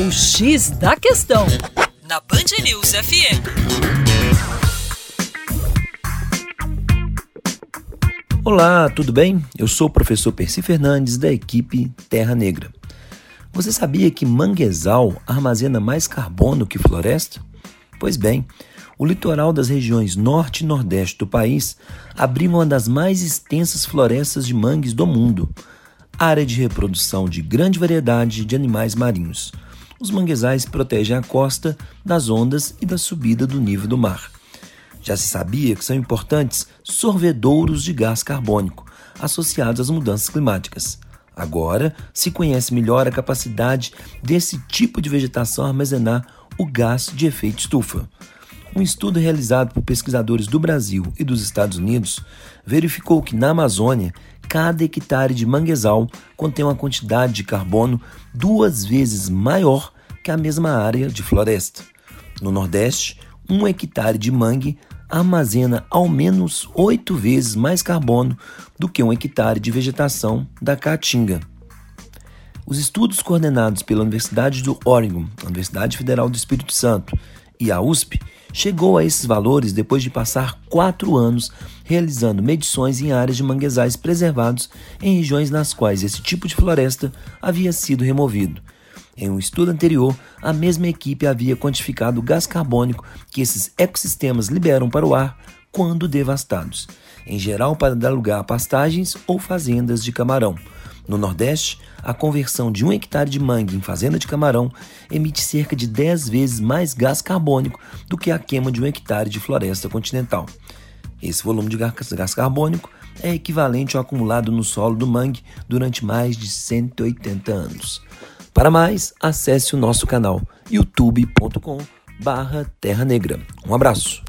O X da Questão, na Band News FM. Olá, tudo bem? Eu sou o professor Percy Fernandes, da equipe Terra Negra. Você sabia que manguezal armazena mais carbono que floresta? Pois bem, o litoral das regiões norte e nordeste do país abriga uma das mais extensas florestas de mangues do mundo, área de reprodução de grande variedade de animais marinhos. Os manguezais protegem a costa das ondas e da subida do nível do mar. Já se sabia que são importantes sorvedouros de gás carbônico associados às mudanças climáticas. Agora se conhece melhor a capacidade desse tipo de vegetação armazenar o gás de efeito estufa. Um estudo realizado por pesquisadores do Brasil e dos Estados Unidos verificou que na Amazônia, cada hectare de manguezal contém uma quantidade de carbono duas vezes maior que a mesma área de floresta. No Nordeste, um hectare de mangue armazena ao menos oito vezes mais carbono do que um hectare de vegetação da caatinga. Os estudos coordenados pela Universidade do Oregon, Universidade Federal do Espírito Santo e a USP chegou a esses valores depois de passar quatro anos realizando medições em áreas de manguezais preservados em regiões nas quais esse tipo de floresta havia sido removido. Em um estudo anterior, a mesma equipe havia quantificado o gás carbônico que esses ecossistemas liberam para o ar quando devastados, em geral para dar lugar a pastagens ou fazendas de camarão. No Nordeste, a conversão de um hectare de mangue em fazenda de camarão emite cerca de 10 vezes mais gás carbônico do que a queima de um hectare de floresta continental. Esse volume de gás carbônico é equivalente ao acumulado no solo do mangue durante mais de 180 anos. Para mais, acesse o nosso canal youtube.com/terra negra. Um abraço.